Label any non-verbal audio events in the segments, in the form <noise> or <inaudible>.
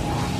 Yeah.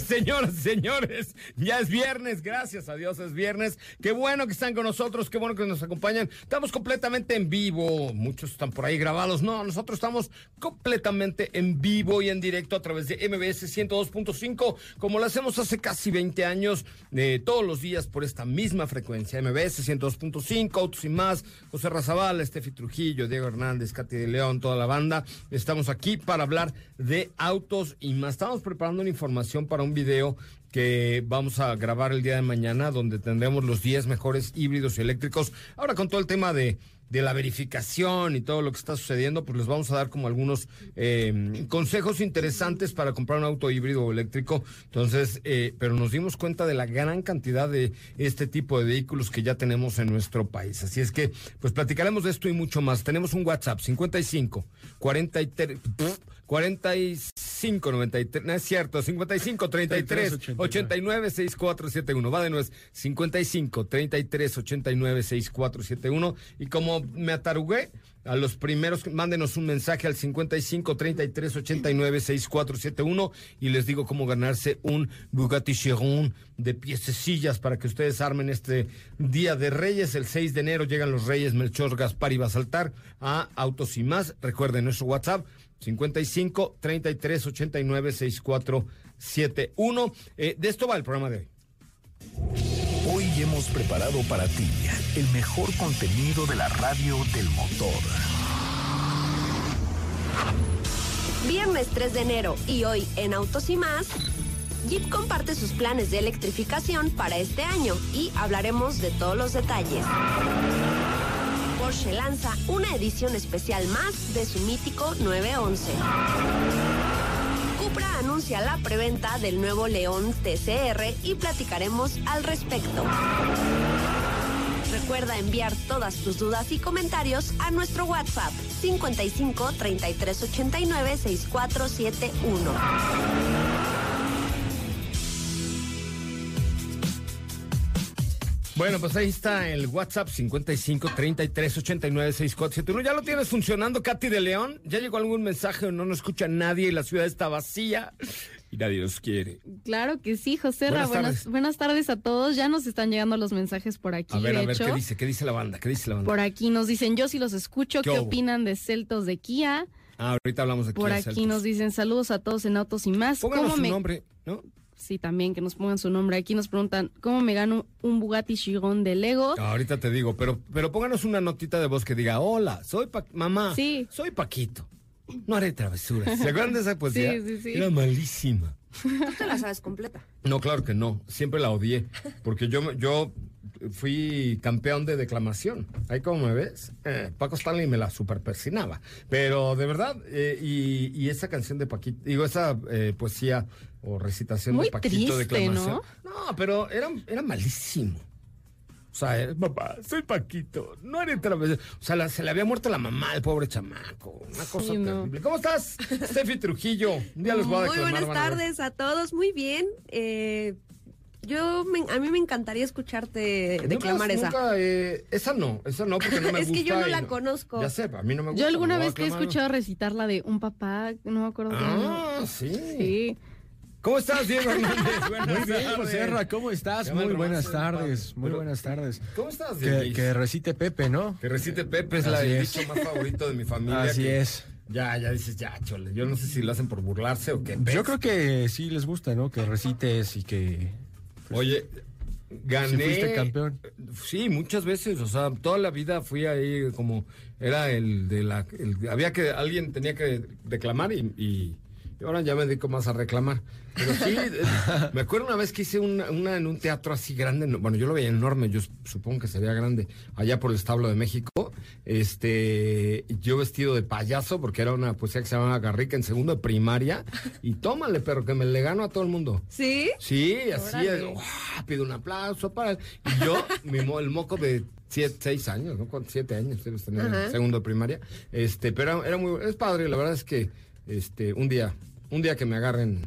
Señoras y señores, ya es viernes, gracias a Dios es viernes. Qué bueno que están con nosotros, qué bueno que nos acompañan. Estamos completamente en vivo, muchos están por ahí grabados. No, nosotros estamos completamente en vivo y en directo a través de MBS 102.5, como lo hacemos hace casi 20 años, eh, todos los días por esta misma frecuencia. MBS 102.5, Autos y más, José Razabal, Estefi Trujillo, Diego Hernández, Katy de León, toda la banda. Estamos aquí para hablar de autos y más. Estamos preparando una información para un video que vamos a grabar el día de mañana, donde tendremos los 10 mejores híbridos y eléctricos. Ahora con todo el tema de, de la verificación y todo lo que está sucediendo, pues les vamos a dar como algunos eh, consejos interesantes para comprar un auto híbrido o eléctrico. Entonces, eh, pero nos dimos cuenta de la gran cantidad de este tipo de vehículos que ya tenemos en nuestro país. Así es que, pues platicaremos de esto y mucho más. Tenemos un WhatsApp 55 43 45 93, no es cierto, 55 33 89 6471. Va de nuevo, 55 33 89 6471. Y como me atarugué, a los primeros, mándenos un mensaje al 55 33 89 6471 y les digo cómo ganarse un Bugatti Chiron de piececillas para que ustedes armen este Día de Reyes. El 6 de enero llegan los Reyes Melchor, Gaspar y saltar a Autos y más. Recuerden nuestro WhatsApp 55 33 89 6471. Eh, de esto va el programa de hoy. Hoy hemos preparado para ti el mejor contenido de la radio del motor. Viernes 3 de enero y hoy en Autos y más. Jeep comparte sus planes de electrificación para este año y hablaremos de todos los detalles. Porsche lanza una edición especial más de su mítico 911. Cupra anuncia la preventa del nuevo León TCR y platicaremos al respecto. Recuerda enviar todas tus dudas y comentarios a nuestro WhatsApp 55 33 89 6471. Bueno, pues ahí está el WhatsApp 55 33 89 6471. ¿Ya lo tienes funcionando, Katy de León? ¿Ya llegó algún mensaje o no nos escucha nadie y la ciudad está vacía? Y nadie nos quiere. Claro que sí, José Buenas, buenas, buenas, tardes a todos. Ya nos están llegando los mensajes por aquí. A ver, a ver, ¿qué dice? ¿Qué dice la banda? ¿Qué dice la banda? Por aquí nos dicen, yo sí los escucho. ¿Qué, ¿Qué opinan de Celtos de Kia? Ah, ahorita hablamos de Por Kia aquí Celtos. nos dicen, saludos a todos en Autos y más. Pónganos ¿Cómo su me... nombre, ¿no? Sí, también que nos pongan su nombre. Aquí nos preguntan, ¿cómo me gano un Bugatti Chiron de Lego? Ah, ahorita te digo, pero, pero pónganos una notita de voz que diga, hola, soy pa mamá, Sí. soy Paquito. No haré travesuras. ¿Se acuerdan de esa poesía? <laughs> Sí, sí, sí. Era malísima. Tú te la sabes completa. No, claro que no. Siempre la odié. Porque yo, yo fui campeón de declamación. Ahí como me ves, eh, Paco Stanley me la superpersinaba. Pero de verdad, eh, y, y esa canción de Paquito, digo, esa eh, poesía o recitación Muy de Paquito triste, declamación. ¿no? pero era, era malísimo. O sea, eh, papá, soy Paquito, no eres travesero. O sea, la- se le había muerto la mamá al pobre chamaco. Una cosa Sí, no. terrible. ¿Cómo estás, <laughs> Steffi Trujillo? Un día les voy a Muy buenas a tardes a todos, muy bien. Eh, yo, me- a mí me encantaría escucharte Nunca- declamar esa. nunca, eh, esa no, esa no, porque no <laughs> me Es que gusta. yo no la conozco. Ya sé, a mí no me gusta. Yo alguna vez te he escuchado recitar la de un papá, no me acuerdo qué Ah, año. sí. Sí. ¿Cómo estás, Diego <laughs> Hernández? <laughs> Buenas Muy bien, tardes. José Ra, ¿cómo estás? Muy buenas tardes, muy buenas tardes. ¿Cómo estás, Que, Diego? que recite Pepe, ¿no? Que recite Pepe es la, Así el es. dicho más favorito de mi familia. Así que es. Ya, ya dices, ya, chole. Yo no sé si lo hacen por burlarse o qué. Yo creo que sí les gusta, ¿no? Que recites y que... Oye, gané. Sí fuiste campeón. Sí, muchas veces. O sea, toda la vida fui ahí como. Era el de la. el- había que. Alguien tenía que declamar y. y- y ahora ya me dedico más a reclamar. Pero sí, <laughs> me acuerdo una vez que hice una, una en un teatro así grande. no- Bueno, yo lo veía enorme, yo supongo que se veía grande, allá por el establo de México. Este, yo vestido de payaso, porque era una poesía que se llamaba Garrica en segundo de primaria. Y tómale, pero que me le gano a todo el mundo. ¿Sí? Sí, así pido un aplauso para él. Y yo, mi mo- el moco de siete, seis años, ¿no? Siete años, debes tener segundo de primaria. Este, pero era, era muy, es padre, la verdad es que, este, un día, un día que me agarren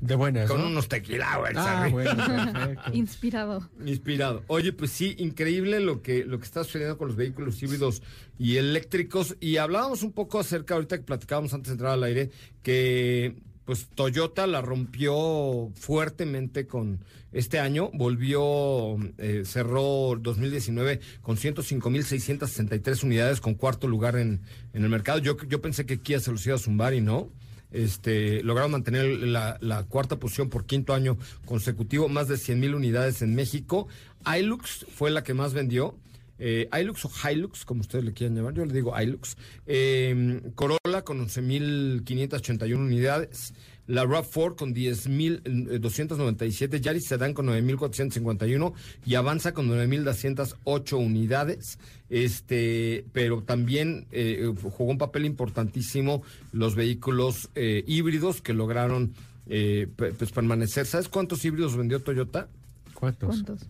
De buenas, con ¿no? unos tequila, güey, Ah. <laughs> Inspirado. Inspirado. Oye, pues sí, increíble lo que, lo que está sucediendo con los vehículos híbridos y eléctricos. Y hablábamos un poco acerca, ahorita que platicábamos antes de entrar al aire, que pues Toyota la rompió fuertemente con este año, volvió, eh, cerró 2019 con 105.663 unidades, con cuarto lugar en, en el mercado. Yo, yo pensé que Kia se los iba a zumbar y no. Este, lograron mantener la, la cuarta posición por quinto año consecutivo, más de 100 mil unidades en México. Hilux fue la que más vendió. Eh, Hilux o Hilux, como ustedes le quieran llamar, yo le digo Hilux. Eh, Corolla con 11.581 unidades. La RAV4 con 10.297. Yaris Sedan con 9.451. Y Avanza con 9.208 unidades. Este, pero también eh, jugó un papel importantísimo los vehículos eh, híbridos que lograron eh, pues permanecer. ¿Sabes cuántos híbridos vendió Toyota? ¿Cuántos? ¿Cuántos?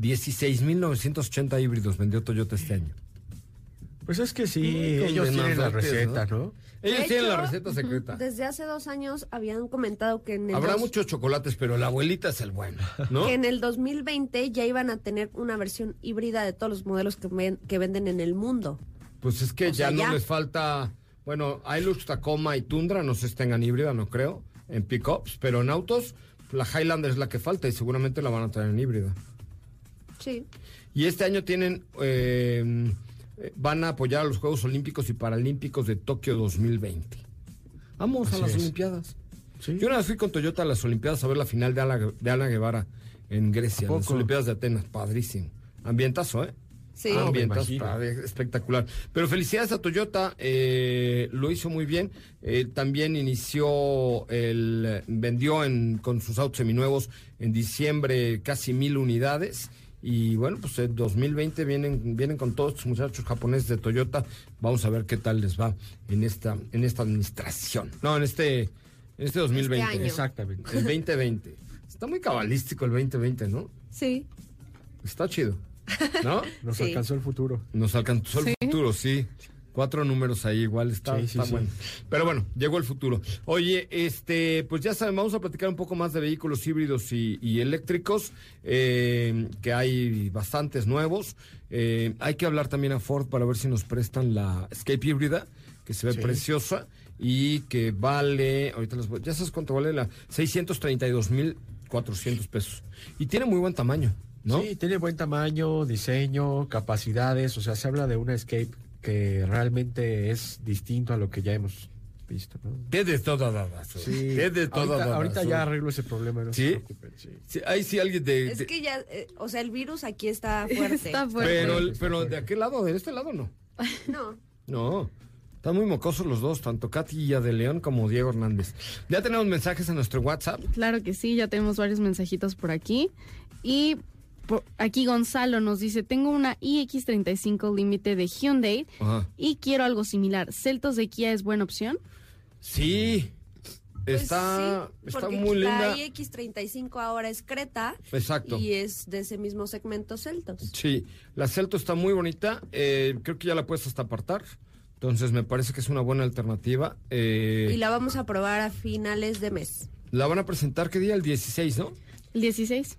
16.980 híbridos vendió Toyota este año. Pues es que sí, ellos tienen la receta, ¿no? Ellos De tienen la hecho, receta secreta. Desde hace dos años habían comentado que en el, Habrá dos- muchos chocolates, pero la abuelita es el bueno, ¿no? que en el 2020 ya iban a tener una versión híbrida de todos los modelos que, ven- que venden en el mundo. Pues es que O sea, ya no ya. les falta. Bueno, Hilux, Tacoma y Tundra no se estén en híbrida, no creo, en pickups, pero en autos, la Highlander es la que falta y seguramente la van a traer en híbrida. Sí. Y este año tienen. eh, eh, van a apoyar a los Juegos Olímpicos y Paralímpicos de Tokio 2020. Vamos a las es. Olimpiadas. Sí. Yo una vez fui con Toyota a las Olimpiadas a ver la final de Ana, de Ana Guevara en Grecia, ¿A las? Olimpiadas de Atenas. Padrísimo. Ambientazo, ¿eh? Sí. Ah, Ambientazo, espectacular. Pero felicidades a Toyota, eh, lo hizo muy bien. Eh, también inició, el vendió en, con sus autos seminuevos en diciembre casi mil unidades. Y bueno, pues en 2020 vienen, vienen con todos estos muchachos japoneses de Toyota. Vamos a ver qué tal les va en esta, en esta administración. No, en este, en este 2020. año. Exactamente. El <laughs> 2020. Está muy cabalístico el 2020, ¿no? Sí. Está chido. ¿No? <laughs> Nos Sí. alcanzó el futuro. Nos alcanzó el Sí. futuro, sí. Cuatro números ahí, igual está, Sí, está sí. bueno. Pero bueno, llegó el futuro. Oye, este, pues ya saben, vamos a platicar un poco más de vehículos híbridos y, y eléctricos, eh, que hay bastantes nuevos. Eh, hay que hablar también a Ford para ver si nos prestan la Escape híbrida, que se ve preciosa y que vale, ahorita les voy, ya sabes cuánto vale la 632 mil 400 pesos. Y tiene muy buen tamaño, ¿no? Sí, tiene buen tamaño, diseño, capacidades, o sea, se habla de una Escape que realmente es distinto a lo que ya hemos visto, ¿no? Tiene de todo, Sí, Tiene de todo, ahorita, ahorita ya arreglo ese problema, no ¿Sí? se sí. Sí, ahí sí alguien de... Es de- que ya, eh, o sea, el virus aquí está <laughs> fuerte. Está fuerte. pero, está pero de aquel lado, de este lado no. <laughs> No. No. Están muy mocosos los dos, tanto Katy de León como Diego Hernández. Ya tenemos mensajes en nuestro WhatsApp. Claro que sí, ya tenemos varios mensajitos por aquí. Y aquí Gonzalo nos dice, tengo una iX35 límite de Hyundai Ajá. y quiero algo similar. ¿Celtos de Kia es buena opción? Sí. Pues está sí, está muy linda. La iX35 ahora es Creta. Exacto. Y es de ese mismo segmento Celtos. Sí, la Celto está muy bonita. eh, creo que ya la puedes hasta apartar. Entonces me parece que es una buena alternativa. eh, Y la vamos a probar a finales de mes. la van a presentar, ¿qué día? El 16, ¿no? El 16.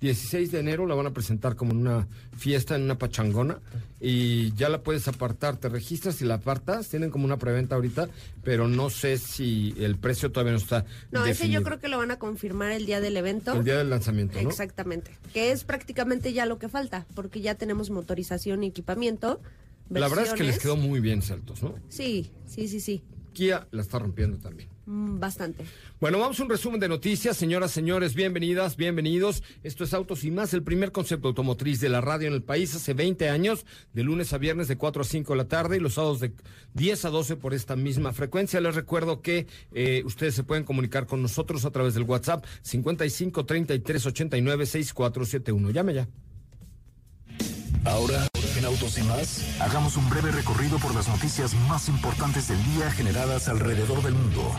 16 de enero la van a presentar como en una fiesta, en una pachangona. Y ya la puedes apartar. Te registras y la apartas. Tienen como una preventa ahorita, pero no sé si el precio todavía no está. No, ese yo creo que lo van a confirmar el día del evento. El día del lanzamiento, ¿no? Exactamente. Que es prácticamente ya lo que falta, porque ya tenemos motorización y equipamiento. La verdad es que les quedó muy bien Celtos, ¿no? Sí, sí, sí, sí. Kia la está rompiendo también. Mm, Bastante. Bueno, vamos a un resumen de noticias. Señoras, señores, bienvenidas, bienvenidos. Esto es Autos y Más, el primer concepto automotriz de la radio en el país hace 20 años, de lunes a viernes de 4 a 5 de la tarde y los sábados de 10 a 12 por esta misma frecuencia. Les recuerdo que eh, ustedes se pueden comunicar con nosotros a través del WhatsApp 55 33 89 6471. Llame ya. Ahora, Autos y más, hagamos un breve recorrido por las noticias más importantes del día generadas alrededor del mundo.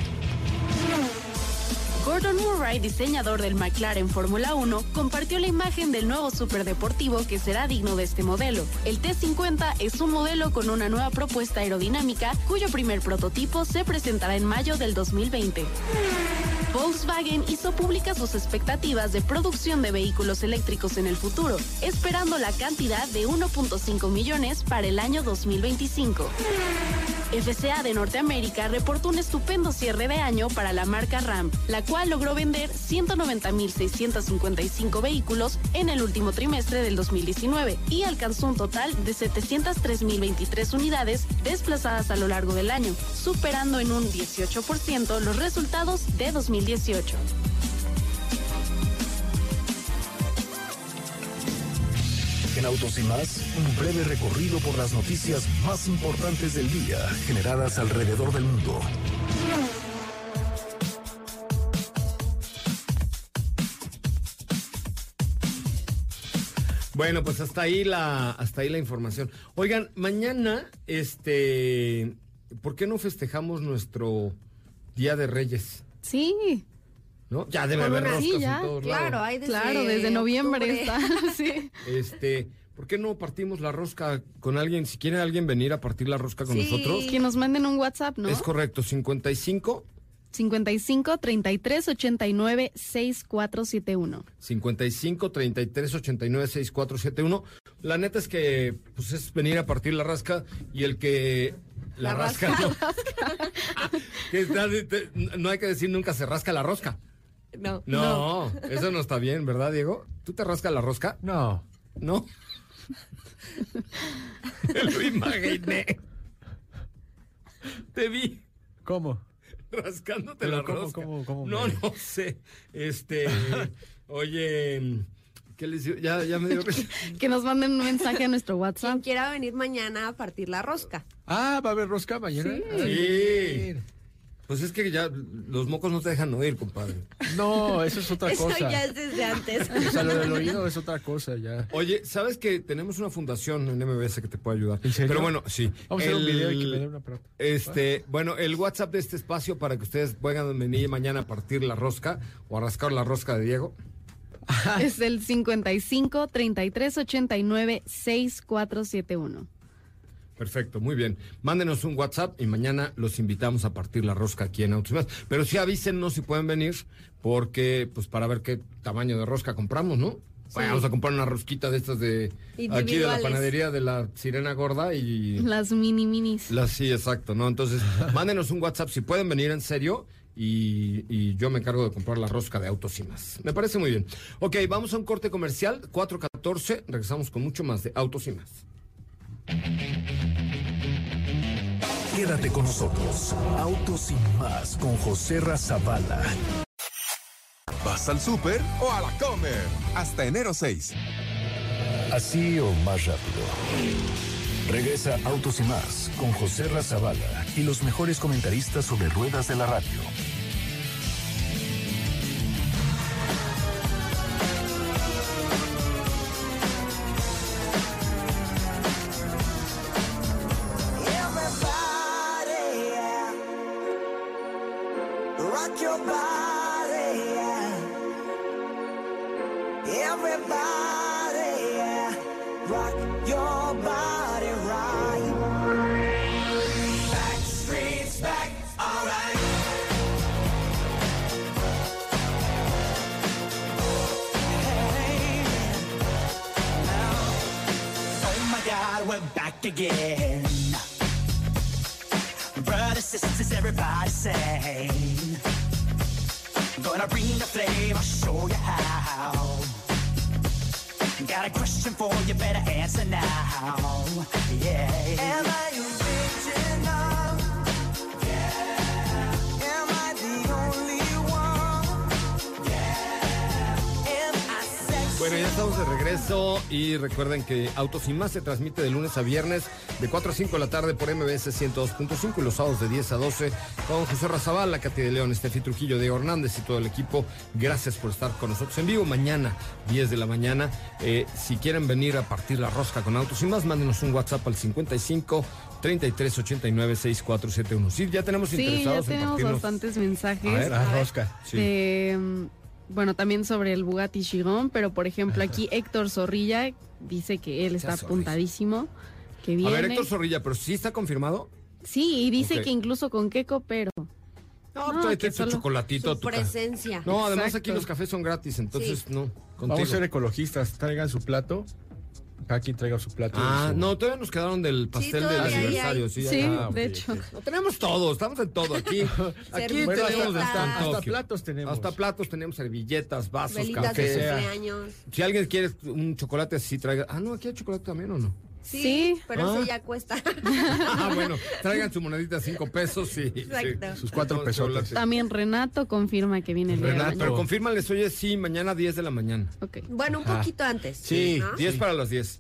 Gordon Murray, diseñador del McLaren Fórmula 1, compartió la imagen del nuevo superdeportivo que será digno de este modelo. El T50 es un modelo con una nueva propuesta aerodinámica cuyo primer prototipo se presentará en mayo del 2020. Volkswagen hizo públicas sus expectativas de producción de vehículos eléctricos en el futuro, esperando la cantidad de 1.5 millones para el año 2025. FCA de Norteamérica reportó un estupendo cierre de año para la marca Ram, la cual logró vender 190.655 vehículos en el último trimestre del 2019 y alcanzó un total de 703.023 unidades desplazadas a lo largo del año, superando en un 18% los resultados de 2018. En Autos y más, un breve recorrido por las noticias más importantes del día generadas alrededor del mundo. Bueno, pues hasta ahí la, hasta ahí la información. Oigan, mañana, este, ¿por qué no festejamos nuestro Día de Reyes? Sí, ¿No? Ya debe haber roscas sí, en ya, todos Claro, lados. hay desde claro, desde noviembre está. <laughs> Sí. Este, ¿por qué no partimos la rosca con alguien? Si quiere alguien venir a partir la rosca con Sí. nosotros. Que nos manden un WhatsApp, ¿no? Es correcto, 55 55 33 89 6471. 55 33 89 6471. La neta es que pues es venir a partir la rasca y el que la, La rasca, rasca. no. <laughs> Que está- te- no hay que decir nunca se rasca la rosca. No. No, eso no está bien, ¿verdad, Diego? ¿Tú te rascas la rosca? No. No. <laughs> Lo imaginé. Te vi ¿Cómo? rascándote Pero la ¿cómo, rosca. cómo, cómo no, me- no sé. Este, <laughs> oye, ¿qué les digo? Ya, ya me dio risa. <laughs> Que nos manden un mensaje a nuestro WhatsApp. Quien quiera venir mañana a partir la rosca. Ah, va a haber rosca mañana. Sí. Ay, Sí. Pues es que ya los mocos no te dejan oír, compadre. No, eso es otra <laughs> Eso cosa. ya es desde antes. <laughs> O sea, lo del oído es otra cosa ya. Oye, ¿sabes que tenemos una fundación en MBS que te puede ayudar? ¿En serio? Pero bueno, sí. Vamos a hacer un video y que me den una prueba. Este, bueno, el WhatsApp de este espacio para que ustedes puedan venir mañana a partir la rosca o a rascar la rosca de Diego. Es el 55 33 89 6471. Perfecto, muy bien. Mándenos un WhatsApp y mañana los invitamos a partir la rosca aquí en Autos y Más. Pero sí avísennos si pueden venir, porque, pues, para ver qué tamaño de rosca compramos, ¿no? Vamos a comprar una rosquita de estas de aquí de la panadería de la Sirena Gorda y Las mini minis. la sí, exacto, ¿no? Entonces, <laughs> mándenos un WhatsApp si pueden venir en serio y, y yo me encargo de comprar la rosca de autos y más. Me parece muy bien. Ok, vamos a un corte comercial, 4.14, regresamos con mucho más de autos y más. Quédate con nosotros. Autos y más con José Razabala. ¿Vas al súper o a la comer? Hasta enero 6. Así o más rápido. Regresa Autos y más con José Razabala y los mejores comentaristas sobre ruedas de la radio. Question for you, better answer now. Yeah. Am I original? Estamos de regreso y recuerden que Autos y Más se transmite de lunes a viernes de 4 a 5 de la tarde por MBS 102.5 y los sábados de 10 a 12 con José Razabal, Katy de León, Estefi Trujillo, Diego Hernández y todo el equipo. Gracias por estar con nosotros en vivo mañana, 10 de la mañana. Eh, si quieren venir a partir la rosca con Autos y Más, mándenos un WhatsApp al 55 33 89 6471. Sí, ya tenemos Sí, ya interesados en tenemos partirnos. bastantes mensajes. A ver, La rosca. Sí. de, mm, bueno, también sobre el Bugatti Chiron, pero por ejemplo aquí Héctor Zorrilla dice que él está apuntadísimo, que A viene. ver, Héctor Zorrilla, pero sí está confirmado. Sí, y dice Ok. que incluso con qué coopero. No, No, tráete solo- chocolatito. Su tu presencia. No, además Exacto. aquí los cafés son gratis, entonces no. Vamos a Contigo. ser ecologistas. Traigan su plato. Cada quien traiga su plato. Ah, su- no, todavía nos quedaron del pastel del todavía hay, aniversario. hay. Sí, Sí, Ah, de hecho. No, tenemos todo, estamos en todo aquí. <laughs> Aquí Bueno, tenemos hasta- hasta platos tenemos. Hasta platos tenemos servilletas, vasos, Velitas café. cumpleaños. Si alguien quiere un chocolate así, traiga. Ah, no, aquí hay chocolate también o no. Sí, Sí. pero Ah. eso ya cuesta. <laughs> Ah, bueno, traigan su monedita cinco pesos y. Exacto. Sus cuatro chocolate. También Renato confirma que viene el día de mañana. Pero confírmales, oye, sí, mañana 10 de la mañana. Ok, Bueno, un Ajá. poquito antes. Sí, ¿no? 10 para las 10.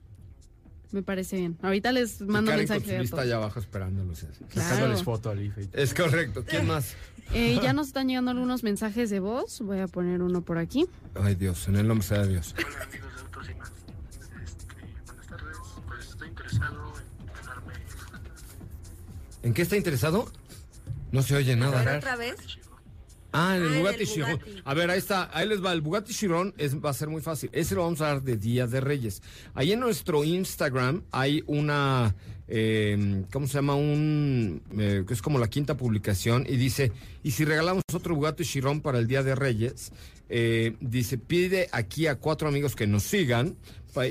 me parece bien. Ahorita les mando Karen mensaje todos. allá abajo esperándolos. Claro. Sacándoles foto al IFE. Es correcto. ¿Quién más? <laughs> Eh, ya nos están llegando algunos mensajes de voz. Voy a poner uno por aquí. Ay, Dios, en el nombre sea de Dios. <laughs> ¿En qué está interesado? No se oye A nada. ver, otra vez. Ah, en el Ah, Bugatti el Chiron. Bugatti. A ver, ahí está, ahí les va. El Bugatti Chiron es, va a ser muy fácil. Ese lo vamos a dar de Día de Reyes. Ahí en nuestro Instagram hay una, eh, ¿cómo se llama? Un, eh, que es como la quinta publicación y dice, y si regalamos otro Bugatti Chiron para el Día de Reyes, eh, dice, pide aquí a cuatro amigos que nos sigan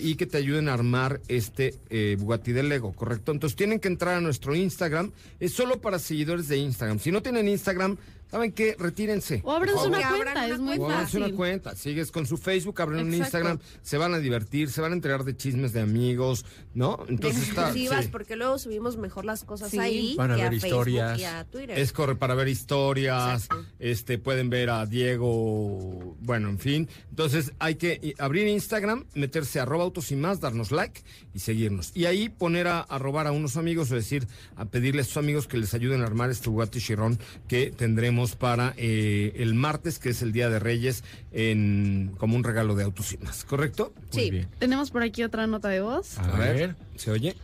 y que te ayuden a armar este eh, Bugatti de Lego, ¿correcto? Entonces tienen que entrar a nuestro Instagram. Es solo para seguidores de Instagram. Si no tienen Instagram, ¿saben qué? Retírense. O por una cuenta, una es muy fácil. una cuenta, sigues con su Facebook, abren un. Instagram, se van a divertir, se van a enterar de chismes de amigos, ¿no? Entonces está. exclusivas, sí. porque luego subimos mejor las cosas Sí. ahí Van a que a ver Facebook historias. y a Twitter. Es corre para ver historias, Exacto. este pueden ver a Diego, bueno, en fin. Entonces hay que i- abrir Instagram, meterse a arroba autos y más, darnos like y seguirnos. Y ahí poner a, a robar a unos amigos, o decir, a pedirle a sus amigos que les ayuden a armar este Bugatti Chiron que tendremos para eh, el martes, que es el Día de Reyes, en como un regalo de autos y más, ¿correcto? Muy Sí. bien. Tenemos por aquí otra nota de voz. A ver. ¿se oye?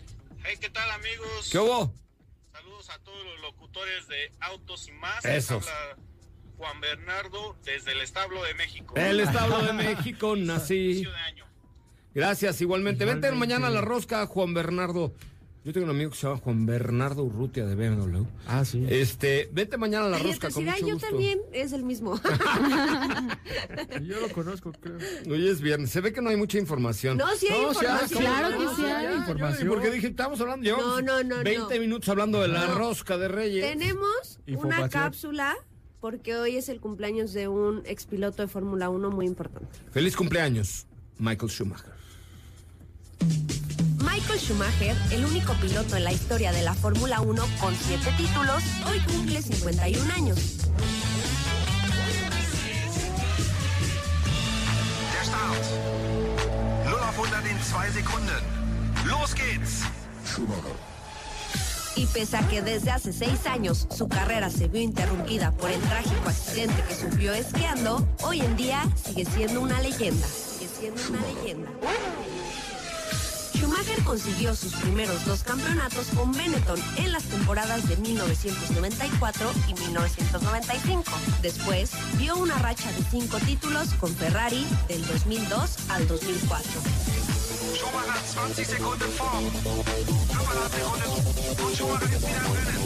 Hey, ¿qué tal amigos? ¿Qué hubo? Saludos a todos los locutores de Autos y más. Les Esos. habla Juan Bernardo desde el establo de México. El Establo de México, nací. Gracias, igualmente. Vente Igualmente. mañana a la rosca, Juan Bernardo. Yo tengo un amigo que se llama Juan Bernardo Urrutia de BMW. Ah, sí. Este, vente mañana a la rosca te con mucho yo gusto. también es el mismo. <laughs> Yo lo conozco, creo. Hoy es viernes. Se ve que no hay mucha información. No, sí hay No, sí hay, información. claro que No, sí hay. información. Porque dije, estamos hablando, llevamos No, no, no, 20 no. minutos hablando de la No. rosca de Reyes. Tenemos una cápsula porque hoy es el cumpleaños de un expiloto de Fórmula 1 muy importante. Feliz cumpleaños, Michael Schumacher. Michael Schumacher, el único piloto en la historia de la Fórmula 1 con siete títulos, hoy cumple 51 años. Der Start. 0 auf 100 in 2 Sekunden. Los geht's. Y pese a que desde hace seis años su carrera se vio interrumpida por el trágico accidente que sufrió esquiando, hoy en día sigue siendo una leyenda. Sigue siendo una leyenda. Schumacher consiguió sus primeros dos campeonatos con Benetton en las temporadas de 1994 y 1995. Después vio una racha de cinco títulos con Ferrari del 2002 al 2004. Schumacher 20 Sekunden vor. 5,5 Sekunden. Und Schumacher ist wieder im Rennen.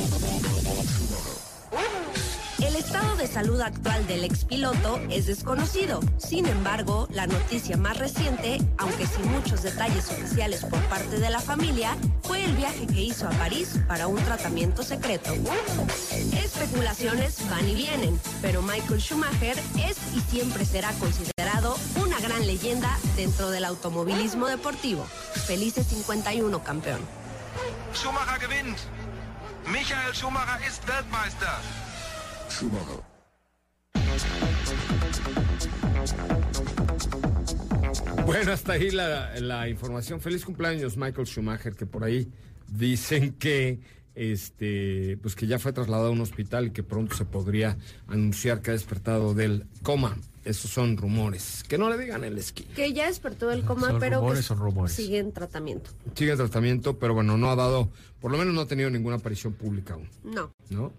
El estado de salud actual del expiloto es desconocido. Sin embargo, la noticia más reciente, aunque sin muchos detalles oficiales por parte de la familia, fue el viaje que hizo a París para un tratamiento secreto. Especulaciones van y vienen, pero Michael Schumacher es y siempre será considerado una gran leyenda dentro del automovilismo deportivo. Felices 51, campeón. Schumacher gewinnt. Michael Schumacher ist Weltmeister. Bueno, hasta ahí la, la información. Feliz cumpleaños, Michael Schumacher, que por ahí dicen que este, pues que ya fue trasladado a un hospital y que pronto se podría anunciar que ha despertado del coma. Esos son rumores. Que no le digan el esquí. Que ya despertó del coma, Son pero rumores, que son rumores. sigue en tratamiento. Sigue en tratamiento, pero bueno, no ha dado, por lo menos no ha tenido ninguna aparición pública aún, No. ¿no?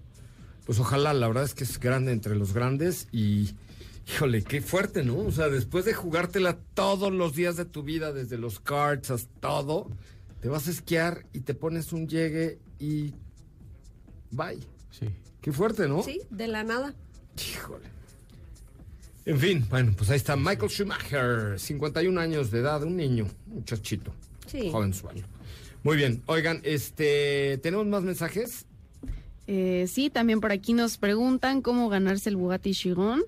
Pues ojalá, la verdad es que es grande entre los grandes y, híjole, qué fuerte, ¿no? O sea, después de jugártela todos los días de tu vida, desde los karts hasta todo, te vas a esquiar y te pones un llegue y bye. Sí. Qué fuerte, ¿no? Sí, de la nada. Híjole. En fin, bueno, pues ahí está Michael Schumacher, 51 años de edad, un niño, un muchachito, Sí. joven sueño. Muy bien, oigan, este, ¿tenemos más mensajes? Eh, sí, también por aquí nos preguntan cómo ganarse el Bugatti Chiron.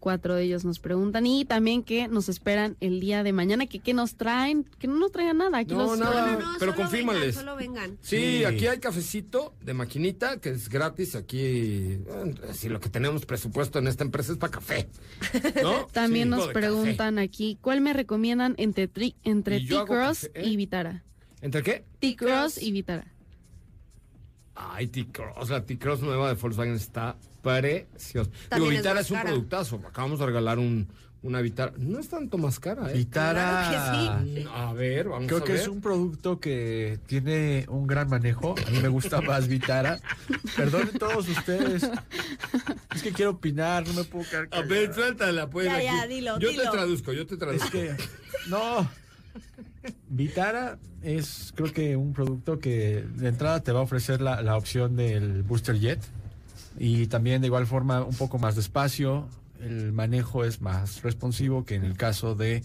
Cuatro de ellos nos preguntan y también que nos esperan el día de mañana, que qué nos traen, que no nos traigan nada. Aquí No, los nada. esperan. pero solo confírmales. Vengan, solo vengan. Sí, Sí. aquí hay cafecito de maquinita que es gratis. Aquí, eh, si lo que tenemos presupuesto en esta empresa es para café. ¿no? <laughs> También nos café. preguntan aquí, ¿cuál me recomiendan entre, tri- entre Y T-Cross ¿eh? y Vitara? ¿Entre qué? T-Cross y Vitara. Ay, T-Cross, la T-Cross nueva de Volkswagen está preciosa. Digo, es Vitara es, un cara. productazo. Acabamos de regalar un, una Vitara. No es tanto más cara, ¿eh? Vitara. Claro que Mm, A ver, vamos Creo a que ver. es un producto que tiene un gran manejo. A mí me gusta más Vitara. Perdonen todos ustedes. Es que quiero opinar, no me puedo quedar A ver, suéltala, pues. Ya, aquí. ya, dilo, Yo dilo. te traduzco, yo te Es traduzco. que, no. Vitara es, creo que, un producto que de entrada te va a ofrecer la, la opción del Booster Jet y también de igual forma un poco más despacio. El manejo es más responsivo que en el caso de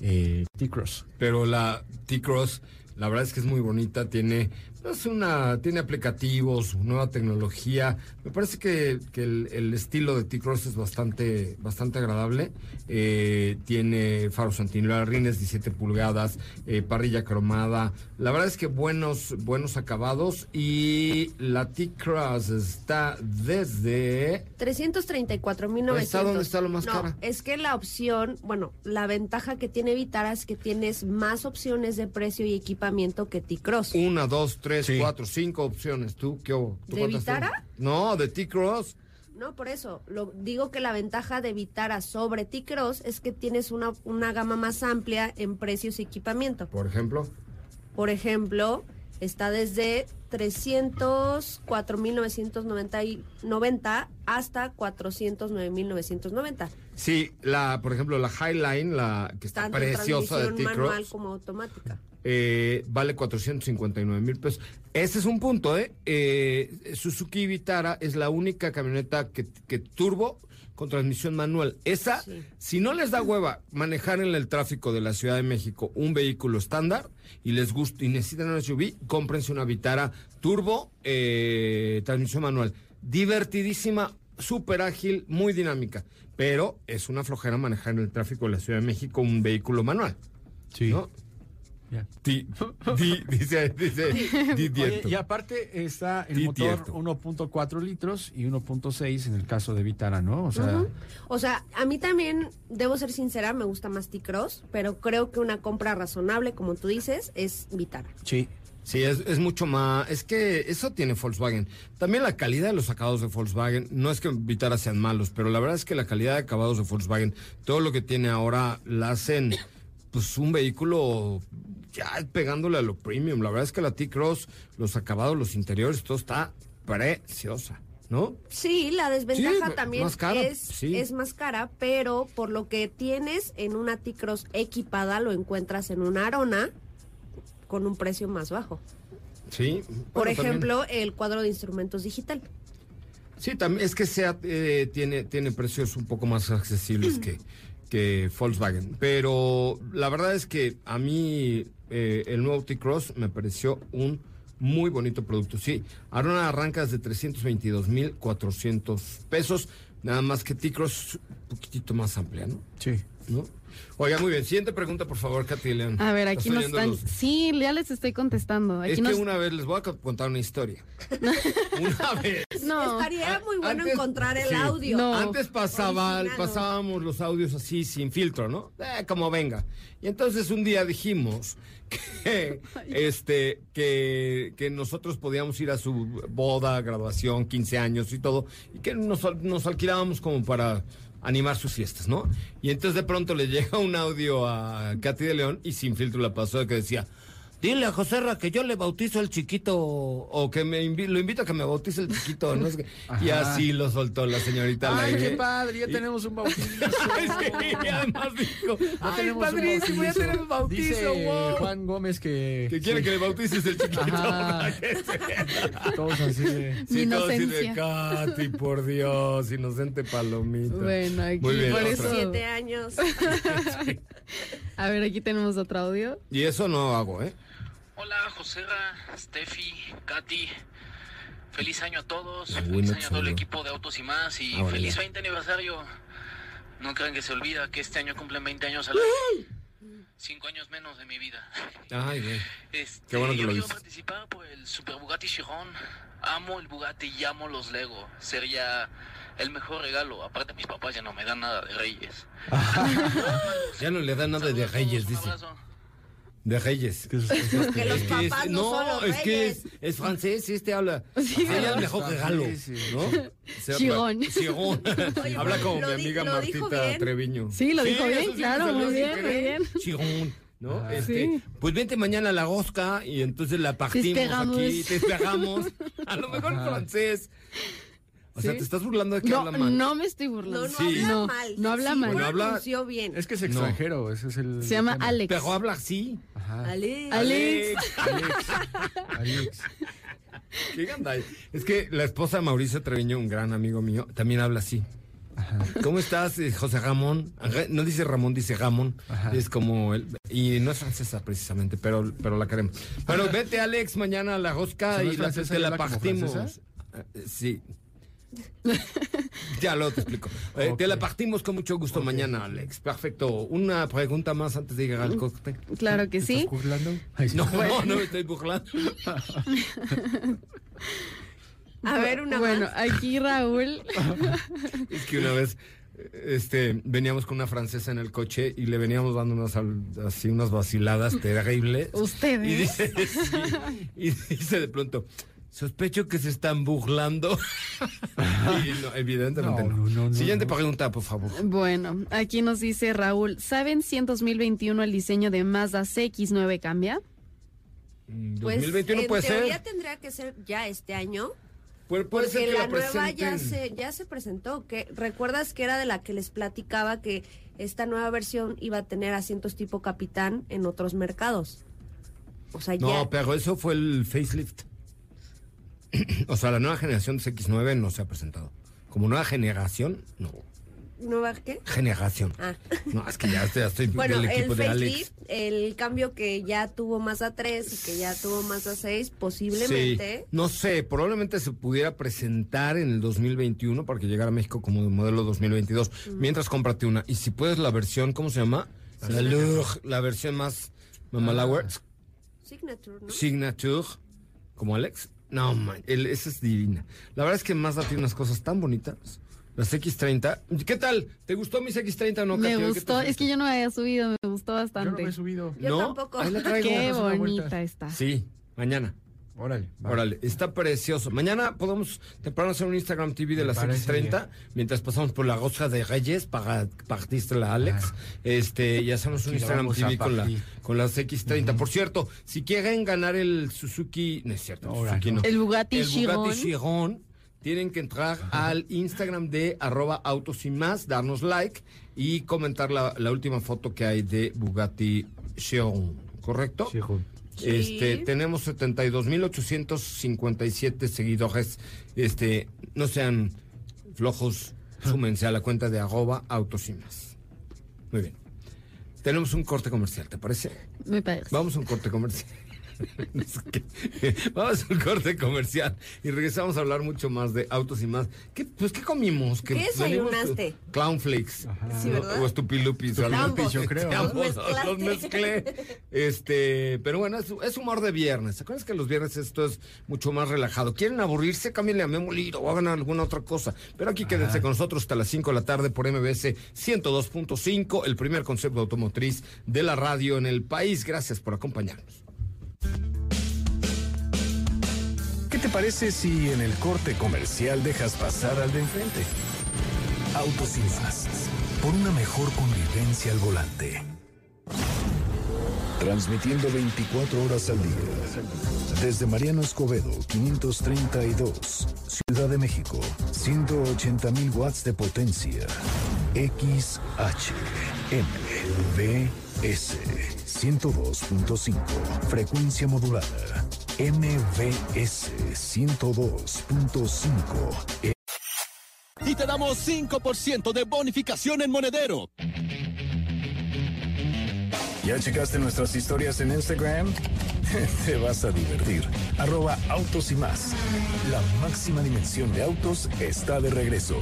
eh, T-Cross. pero la T-Cross, la verdad es que es muy bonita, tiene es una tiene aplicativos, nueva tecnología. Me parece que, que el, el estilo de T-Cross es bastante bastante agradable. Eh, tiene faros antilarrines, 17 pulgadas, eh, parrilla cromada. La verdad es que buenos buenos acabados y la T-Cross está desde 334.900. ¿Está dónde está lo más no, cara? es que la opción, bueno, la ventaja que tiene Vitara es que tienes más opciones de precio y equipamiento que T-Cross. una, dos, tres, Sí. cuatro, cinco opciones. ¿Tú qué? ¿Tú ¿De Vitara? No, de T-Cross. No, por eso, lo, digo que la ventaja de Vitara sobre T-Cross es que tienes una, una gama más amplia en precios y equipamiento. Por ejemplo. Por ejemplo, está desde 304.990 hasta 409.990. Sí, la, por ejemplo, la Highline, la que está Tanto preciosa de transmisión manual T-Cross, como automática. Eh, vale 459 mil pesos. Ese es un punto, ¿eh? Eh, Suzuki Vitara es la única camioneta que, que turbo con transmisión manual. Esa, Sí. si no les da hueva manejar en el tráfico de la Ciudad de México un vehículo estándar y les gusta y necesitan una SUV, cómprense una Vitara turbo, eh, transmisión manual. Divertidísima, súper ágil, muy dinámica. Pero es una flojera manejar en el tráfico de la Ciudad de México un vehículo manual. Sí. ¿no? Ya. Di- di- dice, dice, <laughs> di Oye, y aparte está el Di motor tiesto. 1.4 litros y 1.6 en el caso de Vitara, ¿no? O sea. O sea, a mí también, debo ser sincera, me gusta más T-Cross, pero creo que una compra razonable, como tú dices, es Vitara. sí. Sí, es, es mucho más. Es que eso tiene Volkswagen. También la calidad de los acabados de Volkswagen. No es que Vitara sean malos, pero la verdad es que la calidad de acabados de Volkswagen, todo lo que tiene ahora, la hacen pues un vehículo ya pegándole a lo premium. La verdad es que la T-Cross, los acabados, los interiores, todo está preciosa, ¿no? Sí, la desventaja Sí, también más cara, es, sí. es más cara, pero por lo que tienes en una T-Cross equipada, lo encuentras en una Arona con un precio más bajo. Sí. Por también- ejemplo, el cuadro de instrumentos digital. Sí, también es que SEAT eh, tiene, tiene precios un poco más accesibles que, que Volkswagen. Pero la verdad es que a mí eh, el nuevo T-Cross me pareció un muy bonito producto. Sí, ahora arrancas de 322.400 pesos, nada más que T-Cross un poquitito más amplia, ¿no? Sí. ¿No? Oiga, muy bien. Siguiente pregunta, por favor, Katy León. A ver, ¿Estás aquí nos están. los- Sí, ya les estoy contestando. Aquí Es que una vez les voy a contar una historia. <laughs> una vez. No. Estaría muy bueno Antes- encontrar el sí. audio. No. Antes pasaba, pasábamos los audios así sin filtro, ¿no? Eh, como venga. Y entonces un día dijimos que <laughs> este que, que nosotros podíamos ir a su boda, graduación, 15 años y todo, y que nos, al- nos alquilábamos como para animar sus fiestas, ¿no? Y entonces de pronto le llega un audio a Katy de León y sin filtro la pasó que decía, Dile a José Ra que yo le bautizo el chiquito o que me invi- lo invito a que me bautice el chiquito, no. Y así lo soltó la señorita. Ay, qué padre, ya tenemos un bautizo. <laughs> Sí, además dijo, ay, tenemos un padrísimo, ya bautizo". tenemos bautizo, Dice wow. Juan Gómez que... Que quiere sí. que le bautices el chiquito. Ajá. <laughs> Todos así de... Sí, todo así de. Katy, por Dios, inocente palomita. Bueno, aquí Muy bien, por eso. Siete años. <laughs> A ver, aquí tenemos otro audio. Y eso no hago, ¿eh? Hola, Josera, Steffi, Katy. Feliz año a todos. La Feliz año a todo el equipo de Autos y más. Y Ah, órale. feliz 20 aniversario. No crean que se olvida que este año cumplen 20 años al Cinco años menos de mi vida. Ay, güey. <laughs> Este, Qué bueno que yo lo quiero dices. participar por el Super Bugatti Chiron. Amo el Bugatti y amo los Lego. Sería el mejor regalo. Aparte, mis papás ya no me dan nada de Reyes. <laughs> Ya no le da nada de Saludos a Reyes, un dice. abrazo. De Reyes. que es- es este- Que los papás no, son los es que es, es francés, este habla. <laughs> Sí, ¿verdad? el mejor regalo, Sí, ¿no? Se habla- Chirón. <laughs> Chirón. Oye, habla como mi amiga Martita. Treviño. Sí, lo dijo bien, claro, muy bien, muy bien. Chirón. ¿No? Ah. Este, Sí. Pues vente mañana a la rosca y entonces la partimos esperamos. aquí, te esperamos. <laughs> A lo mejor Ajá. francés. O sea, te estás burlando de que No, habla mal. no me estoy No, burlando. no Sí. habla No, mal. no habla sí, mal. Bueno, habla- bien. Es que es No. extranjero, ese es el... Se llama tema. Alex. Pero habla así. Ajá. Ale. Alex. Alex. Alex. <laughs> ¿Qué? Es que la esposa de Mauricio Treviño, un gran amigo mío, también habla así. ¿Cómo estás, eh, José Ramón? Ajá, No dice Ramón, dice Ramón. Ajá. Es como él. Y no es francesa precisamente, pero, pero la queremos. Pero vete, Alex, mañana a la rosca ¿No y la, te la como partimos. Eh, Sí. <laughs> ya lo te explico. Eh. Te la partimos con mucho gusto mañana, Alex. Perfecto. Una pregunta más antes de llegar al cóctel. Claro que sí. ¿Estás burlando? Ay, sí. No, no me estoy burlando. A ver, una Bueno, más. aquí Raúl. Es que una vez este, veníamos con una francesa en el coche y le veníamos dando unas, así unas vaciladas terribles. Ustedes. Y dice, sí, <laughs> y dice de pronto, sospecho que se están burlando. <laughs> y no, evidentemente No, no. no, Siguiente no. pregunta, por favor. Bueno, aquí nos dice Raúl, ¿saben si en 2021 el diseño de Mazda CX-9 cambia? Mm, Pues 2021 en puede teoría ser. tendría que ser ya este año. Puede, puede ser Porque que la la nueva ya se, ya se presentó. que ¿Recuerdas que era de la que les platicaba que esta nueva versión iba a tener asientos tipo capitán en otros mercados? O sea, No, ya. pero eso fue el facelift. <clears throat> o sea, la nueva generación de X9 no se ha presentado. Como nueva generación, no. ¿Nueva qué? Generación. Ah. No, es que ya, estoy- ya estoy <laughs> Bueno, del el equipo de Alex. el cambio que ya tuvo Mazda 3 y que ya tuvo Mazda 6, posiblemente. Sí, no sé, probablemente se pudiera presentar en el 2021 para que llegara a México como de modelo 2022. Mientras cómprate una. Y si puedes la versión, ¿cómo se llama? La, Lug, la versión más mamalauer, Signature, ¿no? Signature, como Alex. No, man, el- esa es divina. La verdad es que Mazda tiene unas cosas tan bonitas. Las X30. ¿Qué tal? ¿Te gustó mis X30 o no, me gustó, es que yo no había subido, me gustó Yo no bastante. me he subido. Yo ¿No? tampoco. Ahí la traigo. Qué bonita está. Sí, mañana. Órale. va. Órale, está precioso. Mañana podemos temprano hacer un Instagram TV de las parece X30 bien. mientras pasamos por la rosca de Reyes para partiste la Alex. Ah. Este, y hacemos un Instagram TV con, la, con las X30. Por cierto, si quieren ganar el Suzuki, no es cierto, el Ahora Suzuki no. no. El Bugatti el Bugatti Chiron. Chiron, tienen que entrar al Instagram de arroba autos y más, darnos like y comentar la, la última foto que hay de Bugatti Chiron, ¿correcto? Sí, Juan. Sí. Este, tenemos 72.857 seguidores. Este, no sean flojos, súmense a la cuenta de arroba autos y más. Muy bien. Tenemos un corte comercial, ¿te parece? Me parece. Vamos a un corte comercial. <laughs> Vamos a un corte comercial y regresamos a hablar mucho más de autos y más. ¿Qué, pues, ¿qué comimos? ¿Qué venimos- desayunaste? Clown flakes. Sí, ¿verdad? O estupilupis. Ambos. yo creo. Ambos, Los mezclé. Este, pero bueno, es, es humor de viernes. ¿Se acuerdan que los viernes esto es mucho más relajado? ¿Quieren aburrirse? Cámbienle a Memo Liro o hagan alguna otra cosa. Pero aquí quédense con nosotros hasta las 5 de la tarde por MBS 102.5, el primer concepto automotriz de la radio en el país. Gracias por acompañarnos. ¿Qué te parece si en el corte comercial dejas pasar al de enfrente? Autos y más. Por una mejor convivencia al volante. Transmitiendo 24 horas al día. Desde Mariano Escobedo, 532. Ciudad de México, 180 mil watts de potencia. XH, MVS, 102.5. Frecuencia modulada. MVS 102.5. y te damos 5% de bonificación en monedero. ¿Ya checaste nuestras historias en Instagram? <laughs> Te vas a divertir. Arroba autos y más. La máxima dimensión de autos está de regreso.